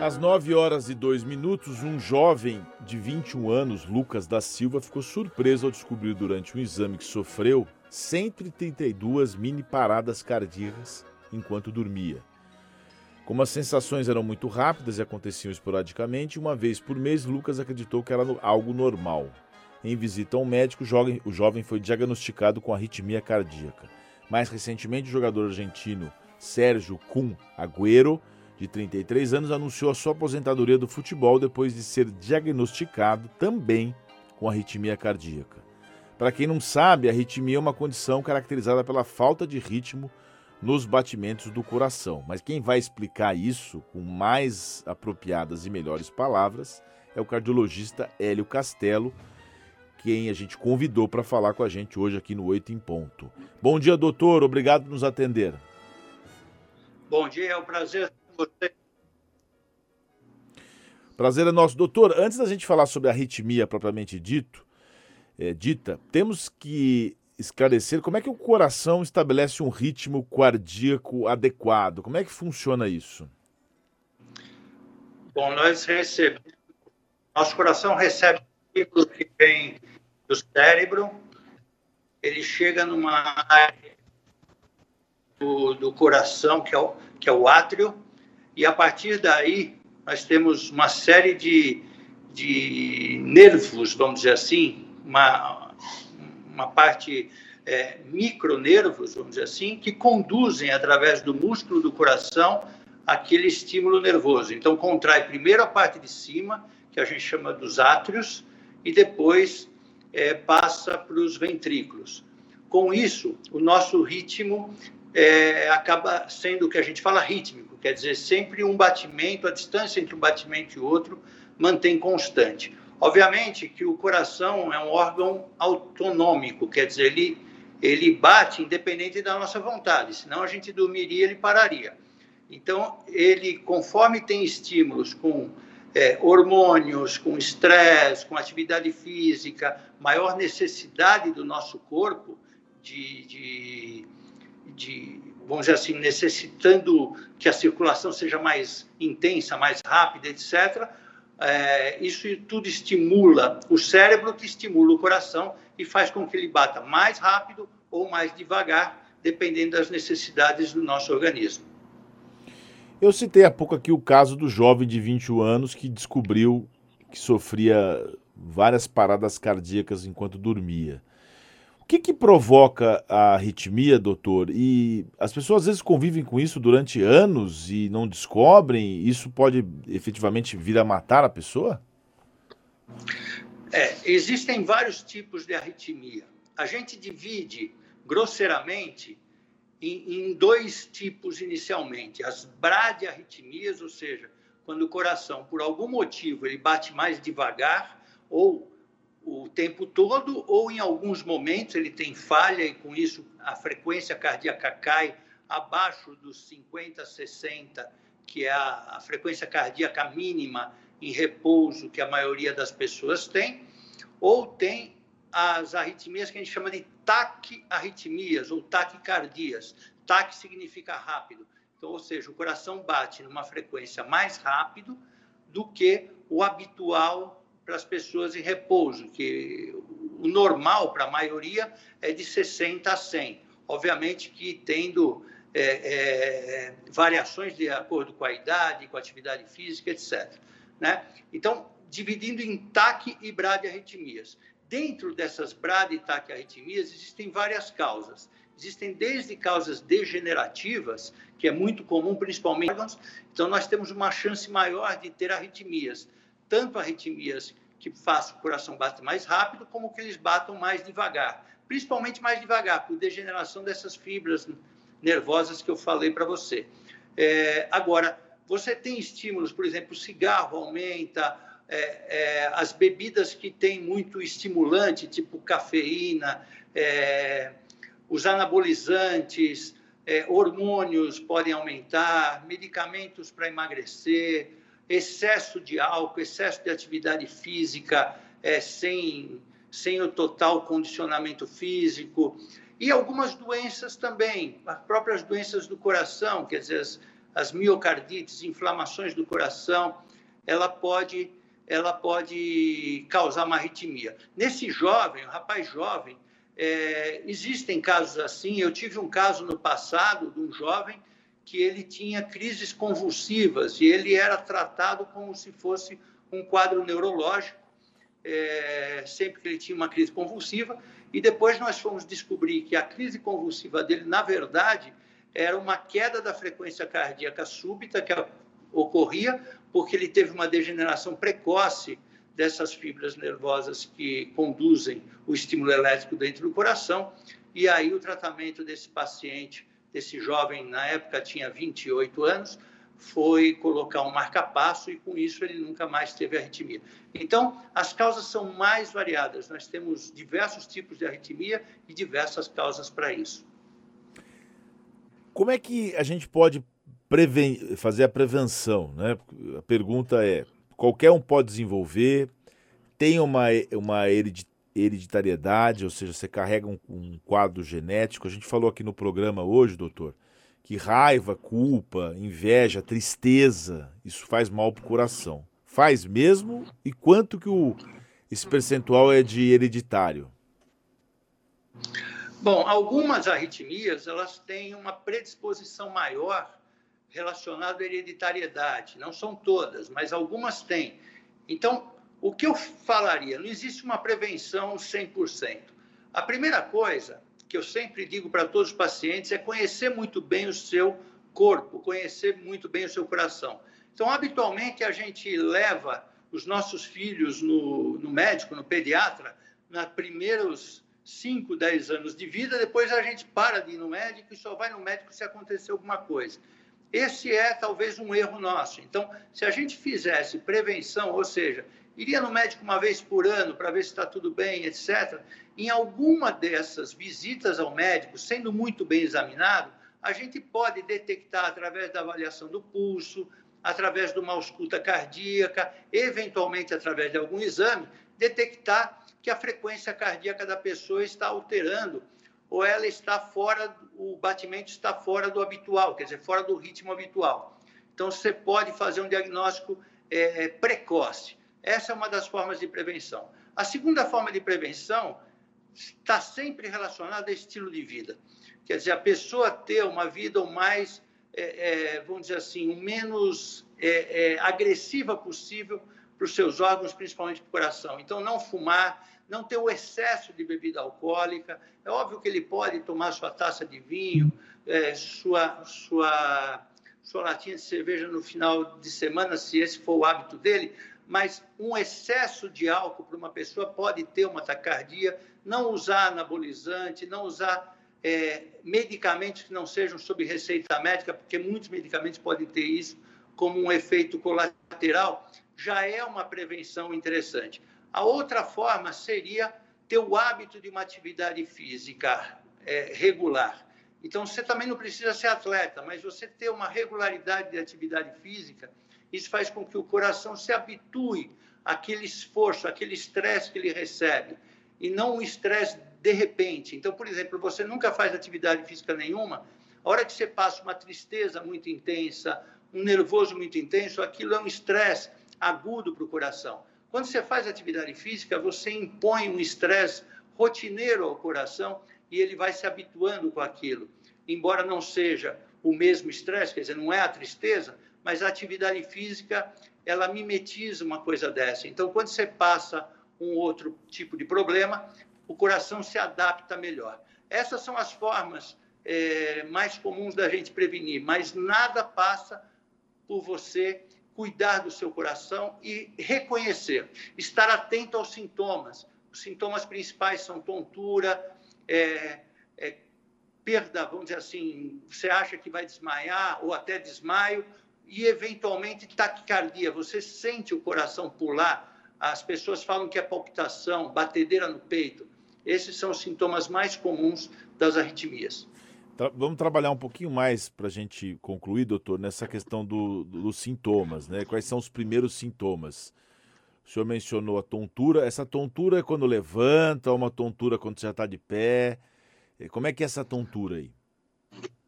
Às 9 horas e 2 minutos, um jovem de 21 anos, Lucas da Silva, ficou surpreso ao descobrir durante um exame que sofreu 132 mini paradas cardíacas enquanto dormia. Como as sensações eram muito rápidas e aconteciam esporadicamente, uma vez por mês, Lucas acreditou que era algo normal. Em visita ao médico, o jovem foi diagnosticado com arritmia cardíaca. Mais recentemente, o jogador argentino Sérgio Kun Agüero de 33 anos, anunciou a sua aposentadoria do futebol depois de ser diagnosticado também com arritmia cardíaca. Para quem não sabe, a arritmia é uma condição caracterizada pela falta de ritmo nos batimentos do coração. Mas quem vai explicar isso com mais apropriadas e melhores palavras é o cardiologista Hélio Castelo, quem a gente convidou para falar com a gente hoje aqui no Oito em Ponto. Bom dia, doutor. Obrigado por nos atender. Bom dia, é um prazer você. Prazer é nosso. Doutor, antes da gente falar sobre a arritmia propriamente dito, é, dita, temos que esclarecer como é que o coração estabelece um ritmo cardíaco adequado. Como é que funciona isso? Bom, nós recebemos, nosso coração recebe o que vem do cérebro, ele chega numa área do, do coração, que é, o, que é o átrio, e a partir daí nós temos uma série de, de nervos, vamos dizer assim, uma, uma parte é, micronervos, vamos dizer assim, que conduzem através do músculo do coração aquele estímulo nervoso. Então, contrai primeiro a parte de cima, que a gente chama dos átrios, e depois é, passa para os ventrículos. Com isso, o nosso ritmo é, acaba sendo o que a gente fala rítmico quer dizer, sempre um batimento, a distância entre um batimento e outro mantém constante. Obviamente que o coração é um órgão autonômico, quer dizer, ele, ele bate independente da nossa vontade, senão a gente dormiria, ele pararia. Então, ele, conforme tem estímulos com é, hormônios, com estresse, com atividade física, maior necessidade do nosso corpo de, de, de vamos dizer assim, necessitando que a circulação seja mais intensa, mais rápida, etc., é, isso tudo estimula o cérebro, que estimula o coração e faz com que ele bata mais rápido ou mais devagar, dependendo das necessidades do nosso organismo. Eu citei há pouco aqui o caso do jovem de 21 anos que descobriu que sofria várias paradas cardíacas enquanto dormia que, que provoca a arritmia, doutor? E as pessoas às vezes convivem com isso durante anos e não descobrem. Isso pode efetivamente vir a matar a pessoa? É, existem vários tipos de arritmia. A gente divide grosseiramente em, em dois tipos inicialmente: as bradiarritmias, ou seja, quando o coração, por algum motivo, ele bate mais devagar ou o tempo todo, ou em alguns momentos ele tem falha e com isso a frequência cardíaca cai abaixo dos 50, 60, que é a, a frequência cardíaca mínima em repouso que a maioria das pessoas tem, ou tem as arritmias que a gente chama de taquiarritmias ou taquicardias. Taque significa rápido. Então, ou seja, o coração bate numa frequência mais rápido do que o habitual para as pessoas em repouso, que o normal para a maioria é de 60 a 100. Obviamente que tendo é, é, variações de acordo com a idade, com a atividade física, etc. Né? Então, dividindo em TAC e bradiarritmias. Dentro dessas brad e TAC arritmias existem várias causas. Existem desde causas degenerativas, que é muito comum, principalmente órgãos, então nós temos uma chance maior de ter arritmias tanto arritmias que façam o coração bater mais rápido, como que eles batam mais devagar. Principalmente mais devagar, por degeneração dessas fibras nervosas que eu falei para você. É, agora, você tem estímulos, por exemplo, o cigarro aumenta, é, é, as bebidas que têm muito estimulante, tipo cafeína, é, os anabolizantes, é, hormônios podem aumentar, medicamentos para emagrecer, excesso de álcool, excesso de atividade física é, sem, sem o total condicionamento físico, e algumas doenças também, as próprias doenças do coração, quer dizer, as, as miocardites, inflamações do coração, ela pode, ela pode causar uma arritmia. Nesse jovem, rapaz jovem, é, existem casos assim. Eu tive um caso no passado de um jovem que ele tinha crises convulsivas e ele era tratado como se fosse um quadro neurológico, é, sempre que ele tinha uma crise convulsiva. E depois nós fomos descobrir que a crise convulsiva dele, na verdade, era uma queda da frequência cardíaca súbita que ocorria porque ele teve uma degeneração precoce dessas fibras nervosas que conduzem o estímulo elétrico dentro do coração. E aí o tratamento desse paciente, desse jovem, na época tinha 28 anos, foi colocar um marcapasso e com isso ele nunca mais teve arritmia. Então, as causas são mais variadas. Nós temos diversos tipos de arritmia e diversas causas para isso. Como é que a gente pode preven... fazer a prevenção? Né? A pergunta é: qualquer um pode desenvolver, tem uma, uma hereditariedade, ou seja, você carrega um, um quadro genético. A gente falou aqui no programa hoje, doutor, que raiva, culpa, inveja, tristeza, isso faz mal para o coração. Faz mesmo? E quanto que o, esse percentual é de hereditário? Bom, algumas arritmias elas têm uma predisposição maior relacionada à hereditariedade. Não são todas, mas algumas têm. Então, o que eu falaria? Não existe uma prevenção 100%. A primeira coisa que eu sempre digo para todos os pacientes é conhecer muito bem o seu corpo, conhecer muito bem o seu coração. Então, habitualmente, a gente leva os nossos filhos no, no médico, no pediatra, nos primeiros 5, 10 anos de vida, depois a gente para de ir no médico e só vai no médico se acontecer alguma coisa. Esse é talvez um erro nosso. Então, se a gente fizesse prevenção, ou seja, iria no médico uma vez por ano para ver se está tudo bem, etc. Em alguma dessas visitas ao médico, sendo muito bem examinado, a gente pode detectar através da avaliação do pulso, através de uma ausculta cardíaca, eventualmente através de algum exame, detectar que a frequência cardíaca da pessoa está alterando ou ela está fora, o batimento está fora do habitual, quer dizer, fora do ritmo habitual. Então, você pode fazer um diagnóstico é, precoce. Essa é uma das formas de prevenção. A segunda forma de prevenção está sempre relacionada a estilo de vida. Quer dizer, a pessoa ter uma vida o mais, é, é, vamos dizer assim, o menos é, é agressiva possível para os seus órgãos, principalmente para o coração. Então, não fumar, não ter o excesso de bebida alcoólica. É óbvio que ele pode tomar sua taça de vinho, é, sua, sua, sua latinha de cerveja no final de semana, se esse for o hábito dele, mas um excesso de álcool para uma pessoa pode ter uma taquicardia. Não usar anabolizante, não usar é, medicamentos que não sejam sob receita médica, porque muitos medicamentos podem ter isso como um efeito colateral, já é uma prevenção interessante. A outra forma seria ter o hábito de uma atividade física é, regular. Então, você também não precisa ser atleta, mas você ter uma regularidade de atividade física, isso faz com que o coração se habitue àquele esforço, àquele estresse que ele recebe, e não um estresse de repente. Então, por exemplo, você nunca faz atividade física nenhuma, a hora que você passa uma tristeza muito intensa, um nervoso muito intenso, aquilo é um estresse agudo para o coração. Quando você faz atividade física, você impõe um estresse rotineiro ao coração e ele vai se habituando com aquilo. Embora não seja o mesmo estresse, quer dizer, não é a tristeza, mas a atividade física, ela mimetiza uma coisa dessa. Então, quando você passa um outro tipo de problema, o coração se adapta melhor. Essas são as formas é, mais comuns da gente prevenir, mas nada passa por você cuidar do seu coração e reconhecer, estar atento aos sintomas. Os sintomas principais são tontura, é, é, perda, vamos dizer assim, você acha que vai desmaiar ou até desmaio, e eventualmente taquicardia. Você sente o coração pular, as pessoas falam que é palpitação, batedeira no peito. Esses são os sintomas mais comuns das arritmias. Tra vamos trabalhar um pouquinho mais para a gente concluir, doutor, nessa questão do, do, dos sintomas, né? Quais são os primeiros sintomas? O senhor mencionou a tontura. Essa tontura é quando levanta, ou uma tontura quando já está de pé? Como é que é essa tontura aí?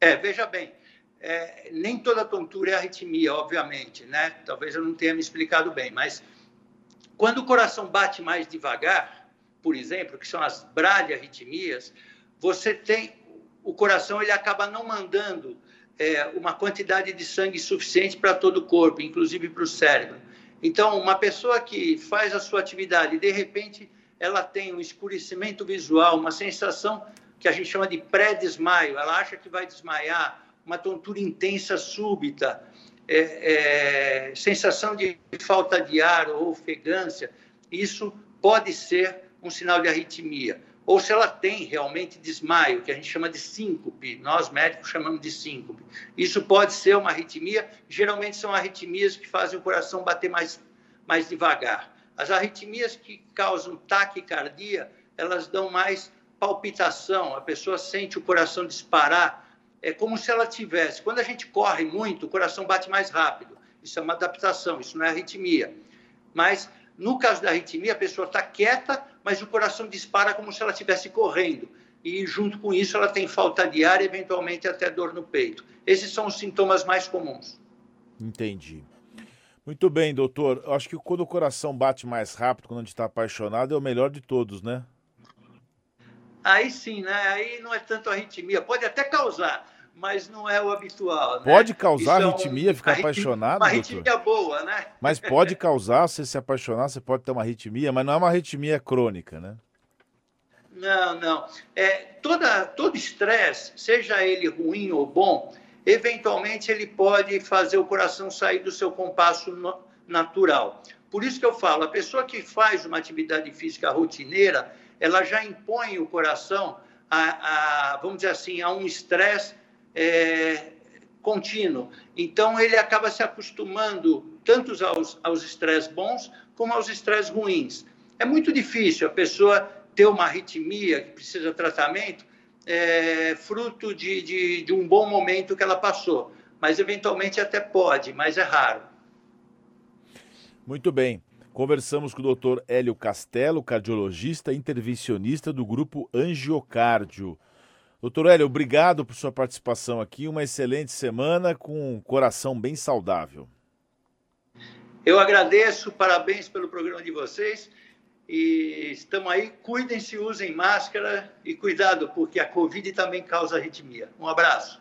É, veja bem, é, nem toda tontura é arritmia, obviamente, né? Talvez eu não tenha me explicado bem, mas quando o coração bate mais devagar, por exemplo, que são as bradiarritmias, você tem o coração ele acaba não mandando é, uma quantidade de sangue suficiente para todo o corpo, inclusive para o cérebro. Então, uma pessoa que faz a sua atividade, de repente, ela tem um escurecimento visual, uma sensação que a gente chama de pré-desmaio, ela acha que vai desmaiar, uma tontura intensa súbita, é, é, sensação de falta de ar ou ofegância, isso pode ser um sinal de arritmia. Ou se ela tem realmente desmaio, que a gente chama de síncope, nós médicos chamamos de síncope. Isso pode ser uma arritmia, geralmente são arritmias que fazem o coração bater mais, mais devagar. As arritmias que causam taquicardia, elas dão mais palpitação, a pessoa sente o coração disparar, é como se ela tivesse. Quando a gente corre muito, o coração bate mais rápido. Isso é uma adaptação, isso não é arritmia. Mas no caso da arritmia, a pessoa está quieta, mas o coração dispara como se ela estivesse correndo. E junto com isso, ela tem falta de ar e eventualmente até dor no peito. Esses são os sintomas mais comuns. Entendi. Muito bem, doutor. Eu acho que quando o coração bate mais rápido, quando a gente está apaixonado, é o melhor de todos, né? Aí sim, né? Aí não é tanto arritmia. Pode até causar, mas não é o habitual. Né? Pode causar Isso arritmia, é um, ficar arritmia, apaixonado, Uma arritmia doutor? boa, né? Mas pode causar, você se apaixonar, você pode ter uma arritmia, mas não é uma arritmia crônica, né? Não, não. É, toda, todo estresse, seja ele ruim ou bom, eventualmente ele pode fazer o coração sair do seu compasso no, natural. Por isso que eu falo, a pessoa que faz uma atividade física rotineira, ela já impõe o coração a, a vamos dizer assim, a um estresse é, contínuo. Então, ele acaba se acostumando tanto aos estresses bons como aos estresses ruins. É muito difícil a pessoa ter uma arritmia que precisa de tratamento é, fruto de, de, de um bom momento que ela passou. Mas, eventualmente, até pode, mas é raro. Muito bem. Conversamos com o Dr. Hélio Castelo, cardiologista e intervencionista do grupo Angiocárdio. Doutor Hélio, obrigado por sua participação aqui. Uma excelente semana com um coração bem saudável. Eu agradeço, parabéns pelo programa de vocês. E estamos aí, cuidem-se, usem máscara e cuidado, porque a Covid também causa arritmia. Um abraço.